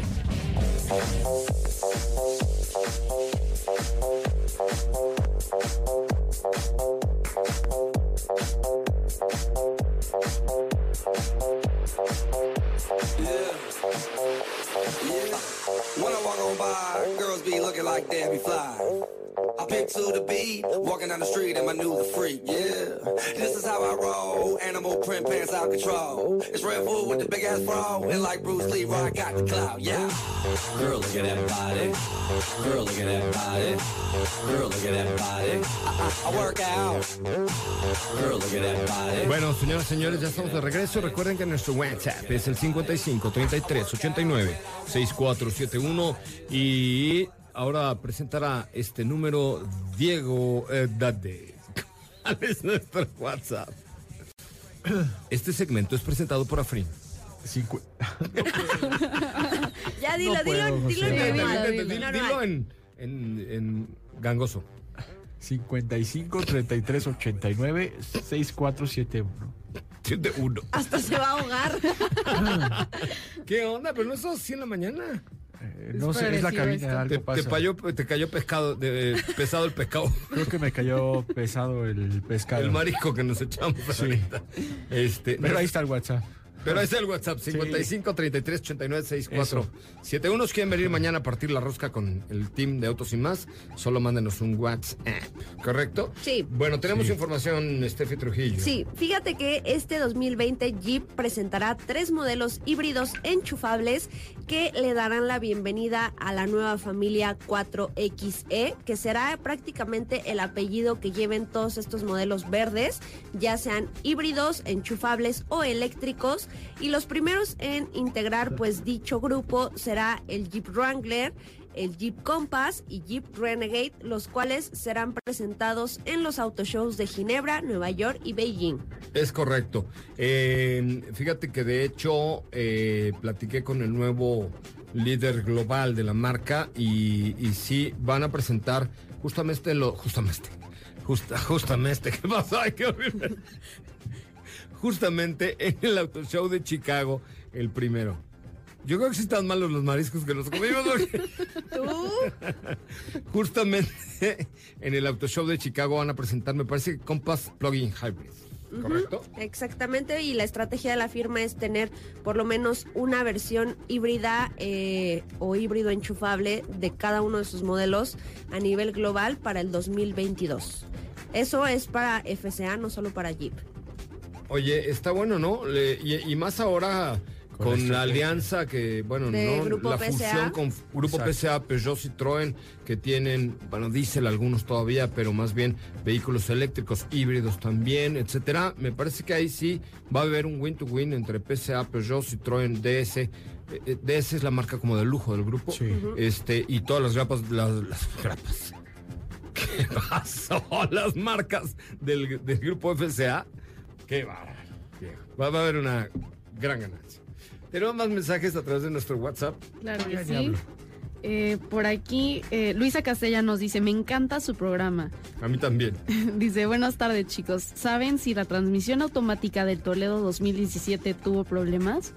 When I walk on by, girls be looking like Debbie Fly. I pick to the beat, walking down the street in my new freak, yeah. This is how I roll, animal print pants out control. It's Red Bull with the big ass bra, and like Bruce Lee, I got the clout, yeah. Girl, look at that body. Girl, look at that body. Girl, look at that body. I, I, I work out. Girl, look at that body. Bueno, señoras y señores, ya estamos de regreso. Recuerden que nuestro WhatsApp es el 55 33 89 6471 y ahora presentará este número Diego eh, Dade. <laughs> ¿Cuál es nuestro WhatsApp? Este segmento es presentado por Afrin. <laughs> Ya dilo, No puedo, dilo, dilo, Dilo, normal. dilo, Normal. dilo en, en, en gangoso. 55 33 89 6471. De uno. Hasta se va a ahogar. <laughs> ¿Qué onda? Pero no es así en la mañana. Eh, no sé, es la cabina, algo Te, te cayó, te cayó pescado, de- pesado el pescado. <laughs> Creo que me cayó pesado el pescado. El marisco que nos echamos ahorita. Este, Pero no- ahí está el WhatsApp. Pero ahí está el WhatsApp, 55 33 89 64 71. Unos quieren venir mañana a partir la rosca con el team de Autos y Más, solo mándenos un WhatsApp, ¿correcto? Sí. Bueno, tenemos Sí. información, Steffi Trujillo. Sí, fíjate que este 2020 Jeep presentará tres modelos híbridos enchufables que le darán la bienvenida a la nueva familia 4XE, que será prácticamente el apellido que lleven todos estos modelos verdes, ya sean híbridos, enchufables o eléctricos. Y los primeros en integrar pues dicho grupo será el Jeep Wrangler, el Jeep Compass y Jeep Renegade, los cuales serán presentados en los autoshows de Ginebra, Nueva York y Beijing. Es correcto. Fíjate que de hecho eh, platiqué con el nuevo líder global de la marca y, sí van a presentar justamente lo justamente justa, justamente <laughs> qué pasó Ay, qué. Justamente <laughs> en el auto show de Chicago el primero. Yo creo que sí están malos los mariscos que nos comimos. porque- <laughs> <laughs> Justamente en el auto show de Chicago van a presentar, me parece Compass Plug-in Hybrid. ¿Correcto? Exactamente, y la estrategia de la firma es tener por lo menos una versión híbrida eh, o híbrido enchufable de cada uno de sus modelos a nivel global para el 2022. Eso es para FCA, no solo para Jeep. Oye, está bueno, ¿no? Le- y, y más ahora con, Con la alianza que, bueno, De no, Grupo la PSA. fusión con Grupo Exacto. PSA, Peugeot, Citroën, que tienen, bueno, diésel algunos todavía, pero más bien vehículos eléctricos, híbridos también, etcétera. Me parece que ahí sí va a haber un win-to-win entre PSA, Peugeot, Citroën, DS. Eh, eh, DS es la marca como de lujo del grupo. Sí. Este, y todas las grapas, las, las grapas. <laughs> ¿Qué pasó? Las marcas del, del grupo FCA. Qué bárbaro. Va, va a haber una gran ganancia. Tenemos más mensajes a través de nuestro WhatsApp. Claro que sí. Eh, por aquí, eh, Luisa Castella nos dice, me encanta su programa. A mí también. <laughs> dice, buenas tardes chicos. ¿Saben si la transmisión automática del Toledo 2017 tuvo problemas?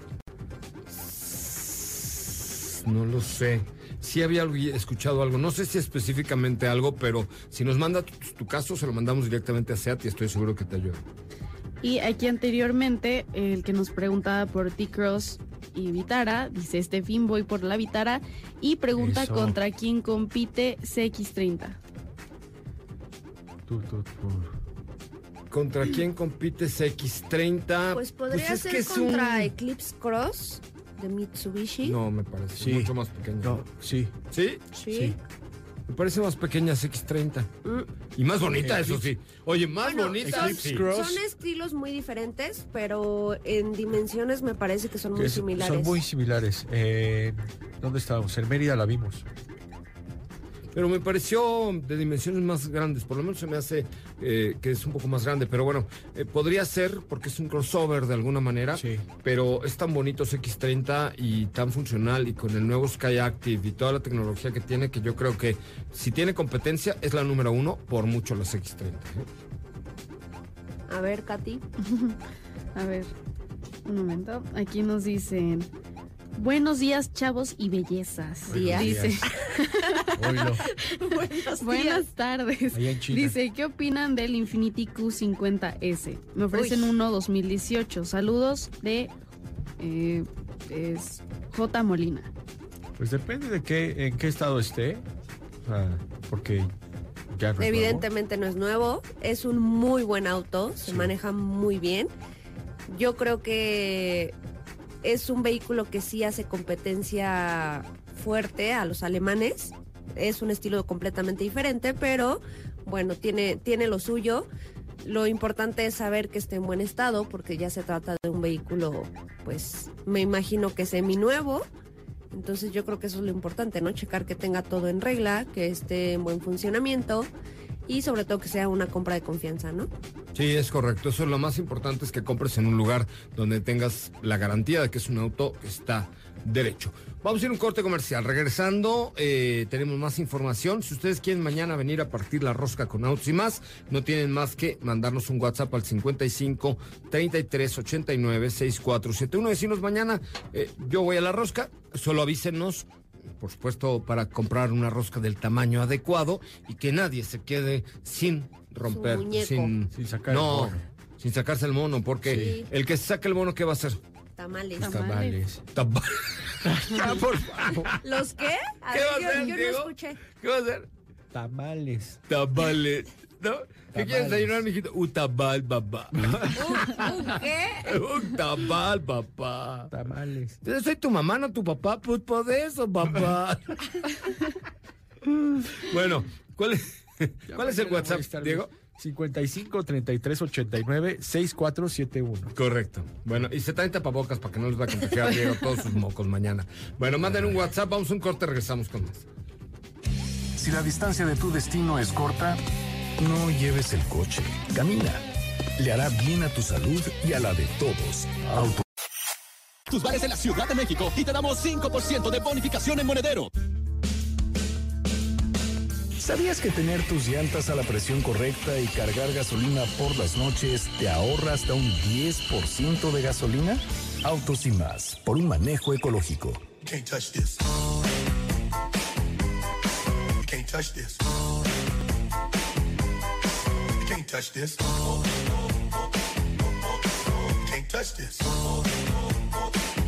No lo sé. Sí había escuchado algo. No sé si específicamente algo, pero si nos manda tu, tu caso, se lo mandamos directamente a SEAT y estoy seguro que te ayuda. Y aquí anteriormente, el que nos preguntaba por T-Cross y Vitara, dice este fin voy por la Vitara y pregunta Eso. contra quién compite CX30. Tú, tú, tú. ¿Contra quién compite CX30? Pues podría es ser que es contra un- Eclipse Cross de Mitsubishi. No, me parece. Sí. Mucho más pequeño. No, sí. ¿Sí? Sí. Me parece más pequeña CX30. Mm. Y más bonita, eso sí. Oye, más Bueno, bonita. son, sí. son estilos muy diferentes, pero en dimensiones me parece que son muy es- similares. Son muy similares. Eh, ¿Dónde estábamos? En Mérida la vimos. Pero me pareció de dimensiones más grandes. Por lo menos se me hace eh, que es un poco más grande. Pero bueno, eh, podría ser porque es un crossover de alguna manera. Sí. Pero es tan bonito ese X30 y tan funcional y con el nuevo Sky Active y toda la tecnología que tiene que yo creo que si tiene competencia es la número uno por mucho las X30. ¿eh? A ver, Katy. <laughs> A ver, un momento. Aquí nos dicen, buenos días chavos y bellezas. Días. Dice. <laughs> Buenos buenas tardes. Allá en China. Dice, ¿qué opinan del Infinity Q50S? Me ofrecen Uy. uno 2018. Saludos de eh, es J. Molina. Pues depende de qué, en qué estado esté. Porque ya no es Evidentemente no es nuevo, es un muy buen auto, se maneja muy bien. Yo creo que es un vehículo que sí hace competencia fuerte a los alemanes. Es un estilo completamente diferente, pero bueno, tiene, tiene lo suyo. Lo importante es saber que esté en buen estado, porque ya se trata de un vehículo, pues me imagino que semi-nuevo. Entonces yo creo que eso es lo importante, ¿no? Checar que tenga todo en regla, que esté en buen funcionamiento y sobre todo que sea una compra de confianza, ¿no? Sí, es correcto. Eso es lo más importante es que compres en un lugar donde tengas la garantía de que es un auto que está derecho. Vamos a ir a un corte comercial. Regresando, eh, tenemos más información. Si ustedes quieren mañana venir a partir la rosca con autos y más, no tienen más que mandarnos un WhatsApp al 55 33 89 6471. Decirnos mañana, eh, yo voy a la rosca, solo avísenos por supuesto, para comprar una rosca del tamaño adecuado y que nadie se quede sin romper, sin, Sin sacar el no, mono. sin sacarse el mono, porque Sí. el que se saque el mono, ¿qué va a hacer? Tamales. Tamales. Tapa- <laughs> ya, por favor. ¿Los qué? A ¿Qué ver, va a hacer, yo no escuché. ¿Qué va a hacer? Tamales. Tamales. ¿No? ¿Qué quieres desayunar, mijito? Un tamal, papá. ¿Un, un qué? <laughs> Un tamal, papá. Tamales. Yo soy tu mamá, no tu papá. Pues por eso, papá. <laughs> bueno, ¿cuál es, ¿cuál es el WhatsApp, Diego? 55 33 89 6471. Correcto. Bueno, y se traen tapabocas para que no les va a contagiar Diego todos sus mocos mañana. Bueno, manden un WhatsApp, vamos a un corte, regresamos con más. Si la distancia de tu destino es corta, no lleves el coche. Camina. Le hará bien a tu salud y a la de todos. Auto. Tus bares en la Ciudad de México y te damos 5% de bonificación en monedero. ¿Sabías que tener tus llantas a la presión correcta y cargar gasolina por las noches te ahorra hasta un 10% de gasolina? Autos y más, por un manejo ecológico. Can't touch this. Can't touch this. Can't touch this. You can't touch this.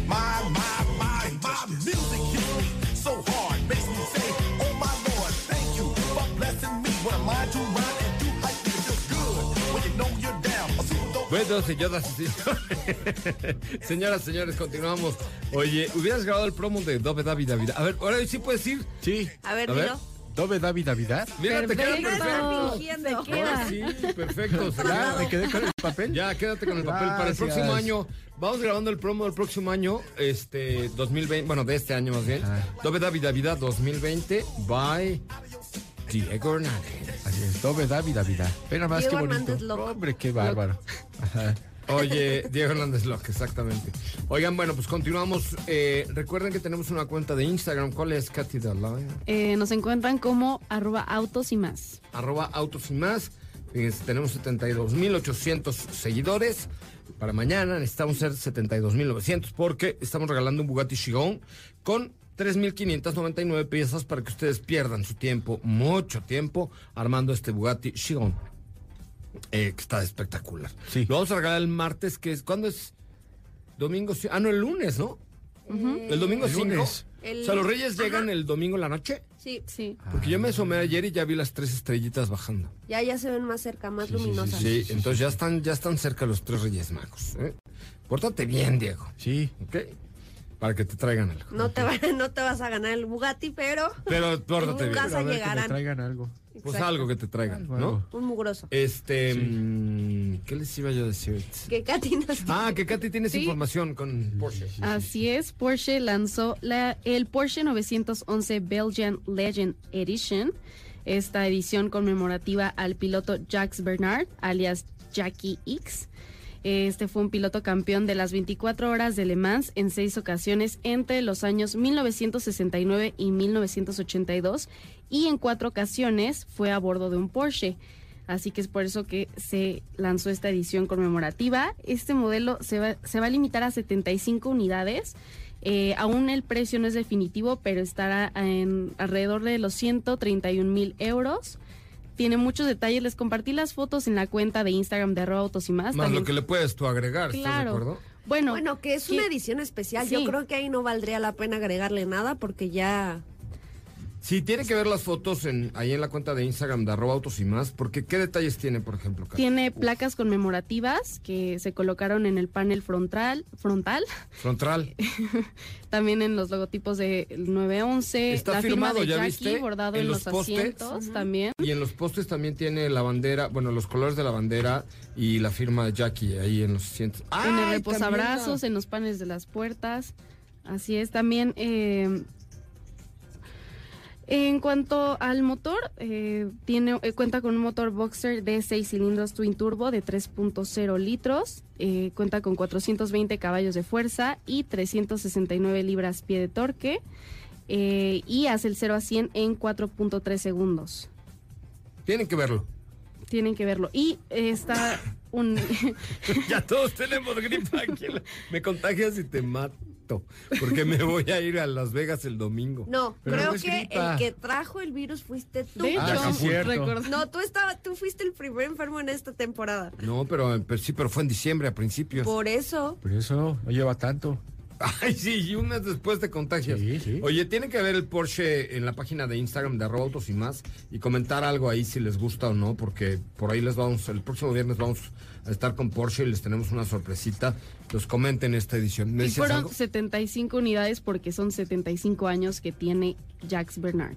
My, my, my, my music hits me so hard, makes me say, oh my Lord, thank you for blessing me. When I mind to rhyme and do like me, it feels good when you know you're down. Bueno, señoras y señores. <laughs> Señoras, señores, continuamos. Oye, hubieras grabado el promo de Dove David David. A ver, ahora sí puedes ir. Sí. A ver, A ver. dilo. Dove David Navidad. Mira, te queda Perfecto. Fingiendo. Ahora sí, perfecto. Ya, me quedé con el papel. Ya, quédate con el papel. Para el próximo año, vamos grabando el promo del próximo año, este, 2020, bueno, de este año más bien. Ah. Dove David David 2020 by Diego Hernández. Así es, doble David, David. Ven nada más Diego qué bonito. Hombre, qué bárbaro. Ajá. Oye, Diego Hernández Locke, exactamente. Oigan, bueno, pues continuamos. Eh, recuerden que tenemos una cuenta de Instagram. ¿Cuál es, Katy Dalai? Eh, nos encuentran como arroba autos y más. Arroba autos y más. Fíjense, tenemos 72.800 seguidores. Para mañana necesitamos ser 72.900 porque estamos regalando un Bugatti Chiron con 3.599 piezas para que ustedes pierdan su tiempo, mucho tiempo, armando este Bugatti Chiron. Eh, que está espectacular. Sí. Lo vamos a regalar el martes, que es, ¿cuándo es? Domingo, ah, no, el lunes, ¿no? El domingo El 5. lunes. El- O sea, los reyes Ajá. llegan el domingo en la noche. Sí, Sí. Porque yo me asomé ayer y ya vi las tres estrellitas bajando. ya, ya se ven más cerca, más Sí, sí, sí, luminosas. Sí, entonces ya están, ya están cerca los tres reyes magos. ¿eh? Pórtate bien, Diego. Sí. ¿Ok? Para que te traigan algo. No te, va- <laughs> no te vas a ganar el Bugatti, pero Pero <laughs> pórtate En bien. casa Pero a llegarán. traigan algo. Pues Exacto. algo que te traigan, ¿no? un mugroso. Este. mm, ¿Qué les iba yo a decir? Que Katy nos <laughs> Ah, que Katy tienes Sí. información con Porsche. Así es, Porsche lanzó la, el Porsche 911 Belgian Legend Edition. Esta edición conmemorativa al piloto Jacques Bernard, alias Jackie X. Este fue un piloto campeón de las 24 horas de Le Mans en seis ocasiones entre los años 1969 y 1982 y en cuatro ocasiones fue a bordo de un Porsche. Así que es por eso que se lanzó esta edición conmemorativa. Este modelo se va, se va a limitar a 75 unidades. Eh, aún el precio no es definitivo, pero estará en alrededor de los 131 mil euros. Tiene muchos detalles. Les compartí las fotos en la cuenta de Instagram de arroba autos y más. Más También- lo que le puedes tú agregar, ¿estás de Claro. acuerdo? Bueno, Bueno, que es que- una edición especial. Yo creo que ahí no valdría la pena agregarle nada porque ya. Sí, tiene que ver las fotos en, ahí en la cuenta de Instagram de arroba autos y más, porque ¿qué detalles tiene, por ejemplo, tiene placas conmemorativas que se colocaron en el panel frontal, frontal Frontal. <laughs> también en los logotipos de 911, Está la firma firmado, de ¿ya Jackie viste? bordado En en, los los, postes. asientos también. Y en los postes también tiene la bandera, bueno, los colores de la bandera y la firma de Jackie ahí en los asientos. en el ¡Ay, reposabrazos, en los paneles de las puertas. Así es, también eh, en cuanto al motor, eh, tiene eh, cuenta con un motor Boxer de 6 cilindros Twin Turbo de 3.0 litros, eh, cuenta con 420 caballos de fuerza y 369 libras pie de torque eh, y hace el 0 a 100 en 4.3 segundos. Tienen que verlo. Tienen que verlo. Y está un... <laughs> ya todos tenemos gripa aquí. Me contagias y te mato. Porque me <laughs> voy a ir a Las Vegas el domingo. No, Pero creo no que gripa. el que trajo el virus fuiste tú. De Ah, hecho, No, tú estaba, tú fuiste el primer enfermo en esta temporada. No, pero, pero sí, pero fue en diciembre a principios. Por eso. Por eso no lleva tanto. <laughs> Ay, sí, y un mes después te contagias. Sí, sí. Oye, tienen que ver el Porsche en la página de Instagram de arroba autos y más y comentar algo ahí si les gusta o no, porque por ahí les vamos, el próximo viernes vamos a estar con Porsche y les tenemos una sorpresita. Los comenten esta edición. ¿Me Y fueron algo? 75 unidades porque son 75 años que tiene Jacques Bernard.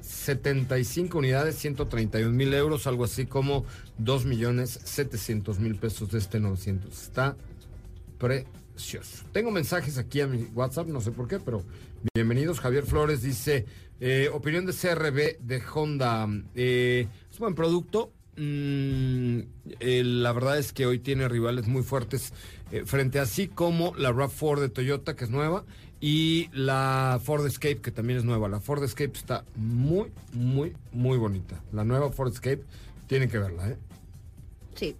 75 unidades, 131 mil euros, algo así como 2 millones 700 mil pesos de este 900. Está Tengo mensajes aquí a mi WhatsApp, no sé por qué, pero bienvenidos. Javier Flores dice, eh, opinión de CRB de Honda, eh, es buen producto. Mm, eh, la verdad es que hoy tiene rivales muy fuertes eh, frente a sí como la RAV4 de Toyota, que es nueva, y la Ford Escape, que también es nueva. La Ford Escape está muy, muy, muy bonita. La nueva Ford Escape, tienen que verla, ¿eh? Sí.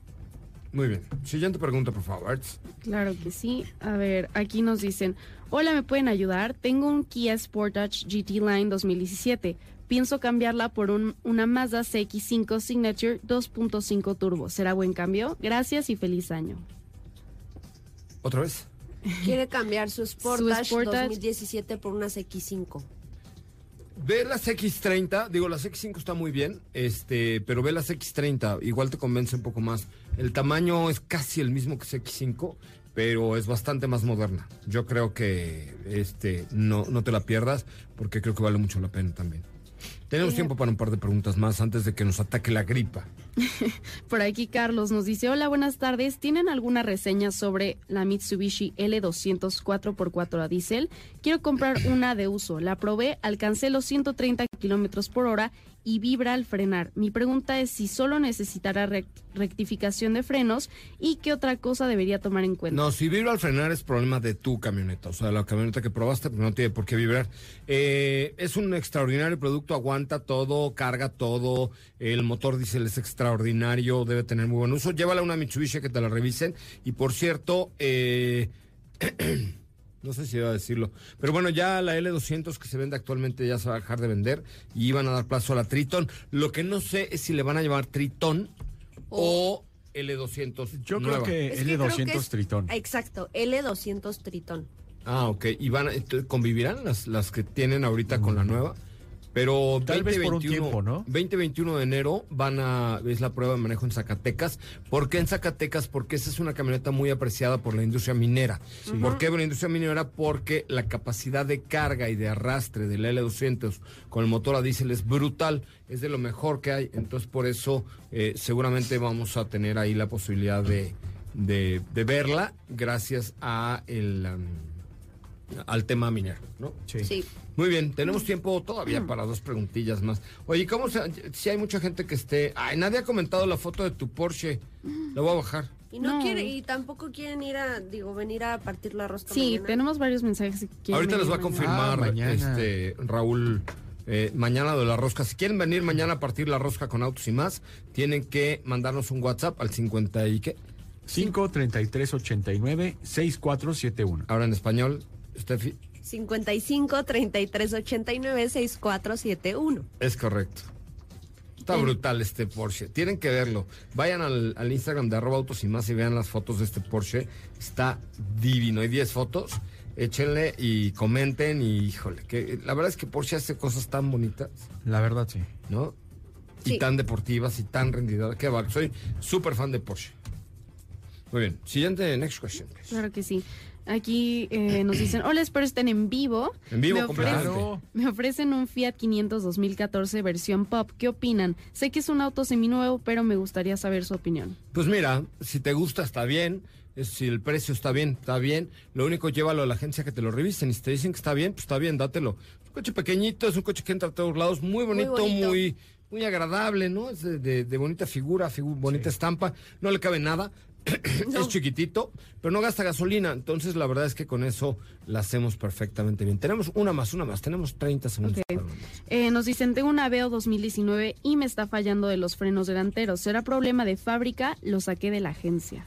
Muy bien. Siguiente pregunta, por favor. Claro que sí. A ver, aquí nos dicen, hola, ¿me pueden ayudar? Tengo un Kia Sportage GT Line 2017. Pienso cambiarla por un, una Mazda CX-5 Signature 2.5 Turbo. ¿Será buen cambio? Gracias y feliz año. ¿Otra vez? Quiere cambiar su Sportage, Sportage. 2017 por unas X5. Ve las X30, digo, las X5 está muy bien, este, pero ve las X30, igual te convence un poco más. El tamaño es casi el mismo que X5, pero es bastante más moderna. Yo creo que este no, no te la pierdas, porque creo que vale mucho la pena también. Tenemos Eh. tiempo para un par de preguntas más antes de que nos ataque la gripa. <laughs> Por aquí Carlos nos dice, hola, buenas tardes. ¿Tienen alguna reseña sobre la Mitsubishi L200 4x4 a diésel? Quiero comprar una de uso. La probé, alcancé los 130 kilómetros por hora y vibra al frenar. Mi pregunta es si solo necesitará rec- rectificación de frenos y qué otra cosa debería tomar en cuenta. No, si vibra al frenar es problema de tu camioneta, o sea, la camioneta que probaste pues, no tiene por qué vibrar. Eh, es un extraordinario producto, aguanta todo, carga todo, el motor diésel es extraordinario, debe tener muy buen uso. Llévala a una Mitsubishi que te la revisen y por cierto, eh, <clears throat> no sé si iba a decirlo, pero bueno, ya la L200 que se vende actualmente ya se va a dejar de vender y van a dar plazo a la Triton. Lo que no sé es si le van a llamar Triton o L200. Yo creo nueva. que Es que creo que L200 es- Tritón. Exacto, L200 Tritón. Ah, ok. ¿Y van a, entonces, convivirán las, las que tienen ahorita con la nueva? Pero. Tal vez por un 2021 tiempo, ¿no? 20-21 de enero van a, es la prueba de manejo en Zacatecas. ¿Por qué en Zacatecas? Porque esa es una camioneta muy apreciada por la industria minera. Sí. ¿Por qué por la industria minera? Porque la capacidad de carga y de arrastre del L200 con el motor a diésel es brutal, es de lo mejor que hay. Entonces, por eso eh, seguramente vamos a tener ahí la posibilidad de, de, de verla gracias a el, um, al tema minero, ¿no? Sí. Muy bien, tenemos tiempo todavía para dos preguntillas más. Oye, ¿cómo se, si hay mucha gente que esté... Ay, nadie ha comentado la foto de tu Porsche. La voy a bajar. Y no, No. quiere, y tampoco quieren ir a, digo, venir a partir la rosca Sí, mañana. tenemos varios mensajes. que quieren Ahorita les va a confirmar Ah, mañana. este Raúl eh, mañana de la rosca. Si quieren venir mañana a partir la rosca con autos y más, tienen que mandarnos un WhatsApp al 50 y qué. 5 33 89 6471. Ahora en español, Steffi. 55 33 89 6471. Es correcto. Está brutal este Porsche. Tienen que verlo. Vayan al, al Instagram de arroba autos y más y vean las fotos de este Porsche. Está divino. Hay 10 fotos. Échenle y comenten y híjole. Que, la verdad es que Porsche hace cosas tan bonitas, La verdad, sí. ¿no? Y tan deportivas y tan rendidoras. Qué bar. Soy súper fan de Porsche. Muy bien. Siguiente, next question. please. Claro que sí. Aquí eh, nos dicen, hola, espero estén en vivo. En vivo, me. Claro. me ofrecen un Fiat 500 2014 versión Pop. ¿Qué opinan? Sé que es un auto seminuevo, pero me gustaría saber su opinión. Pues mira, si te gusta está bien, es- si el precio está bien, está bien. Lo único llévalo a la agencia que te lo revisen y si te dicen que está bien, pues está bien, dátelo. Es un coche pequeñito, es un coche que entra a todos lados, muy bonito, muy bonito. muy, agradable, ¿no? Es de, de- de bonita figura, figu- bonita estampa, no le cabe nada. <coughs> Es chiquitito, pero no gasta gasolina. Entonces, la verdad es que con eso la hacemos perfectamente bien. Tenemos una más, una más. Tenemos 30 segundos. Ok. para una más. Eh, nos dicen, tengo un Aveo 2019 y me está fallando de los frenos delanteros. ¿Será problema de fábrica? Lo saqué de la agencia.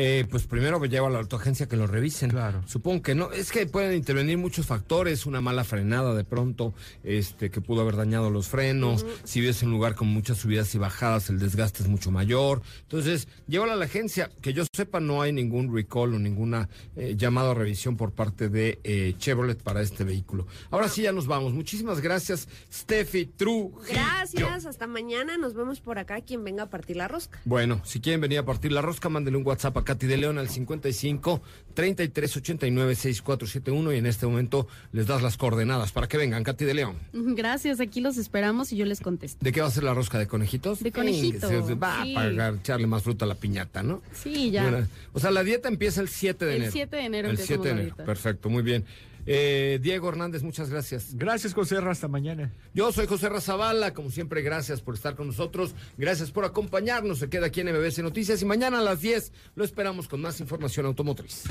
Eh, pues primero llévalo a la autoagencia que lo revisen. Claro. Supongo que no. Es que pueden intervenir muchos factores, una mala frenada de pronto, este, que pudo haber dañado los frenos. Si vives en un lugar con muchas subidas y bajadas, el desgaste es mucho mayor. Entonces, llévalo a la agencia. Que yo sepa, no hay ningún recall o ninguna eh, llamado a revisión por parte de eh, Chevrolet para este vehículo. Ahora sí, ya nos vamos. Muchísimas gracias, Steffi Trujillo. Gracias, hasta mañana. Nos vemos por acá. Quien venga a partir la rosca. Bueno, si quieren venir a partir la rosca, mándenle un WhatsApp a Katy de León al 55 33 89 6471 y en este momento les das las coordenadas para que vengan, Katy de León. Gracias, aquí los esperamos y yo les contesto. ¿De qué va a ser la rosca? ¿De conejitos? De conejito, Se- se Va sí. a pagar, echarle más fruta a la piñata, ¿no? Sí, ya. O sea, la dieta empieza el 7 de El enero. 7 de enero El empezamos 7 de enero. Perfecto, muy bien. Eh, Diego Hernández, muchas gracias. Gracias, José. Hasta mañana. Yo soy José Razabala, como siempre, gracias por estar con nosotros, gracias por acompañarnos, se queda aquí en MBC Noticias y mañana a las 10 lo esperamos con más información automotriz.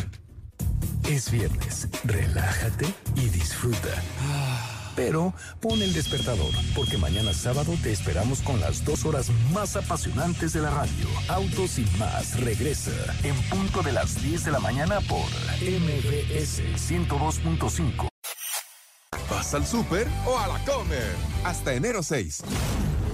Es viernes, relájate y disfruta. Pero pon el despertador, porque mañana sábado te esperamos con las dos horas más apasionantes de la radio. Autos y más regresa en punto de las 10 de la mañana por MBS 102.5. ¿Vas al súper o a la comer? Hasta enero 6.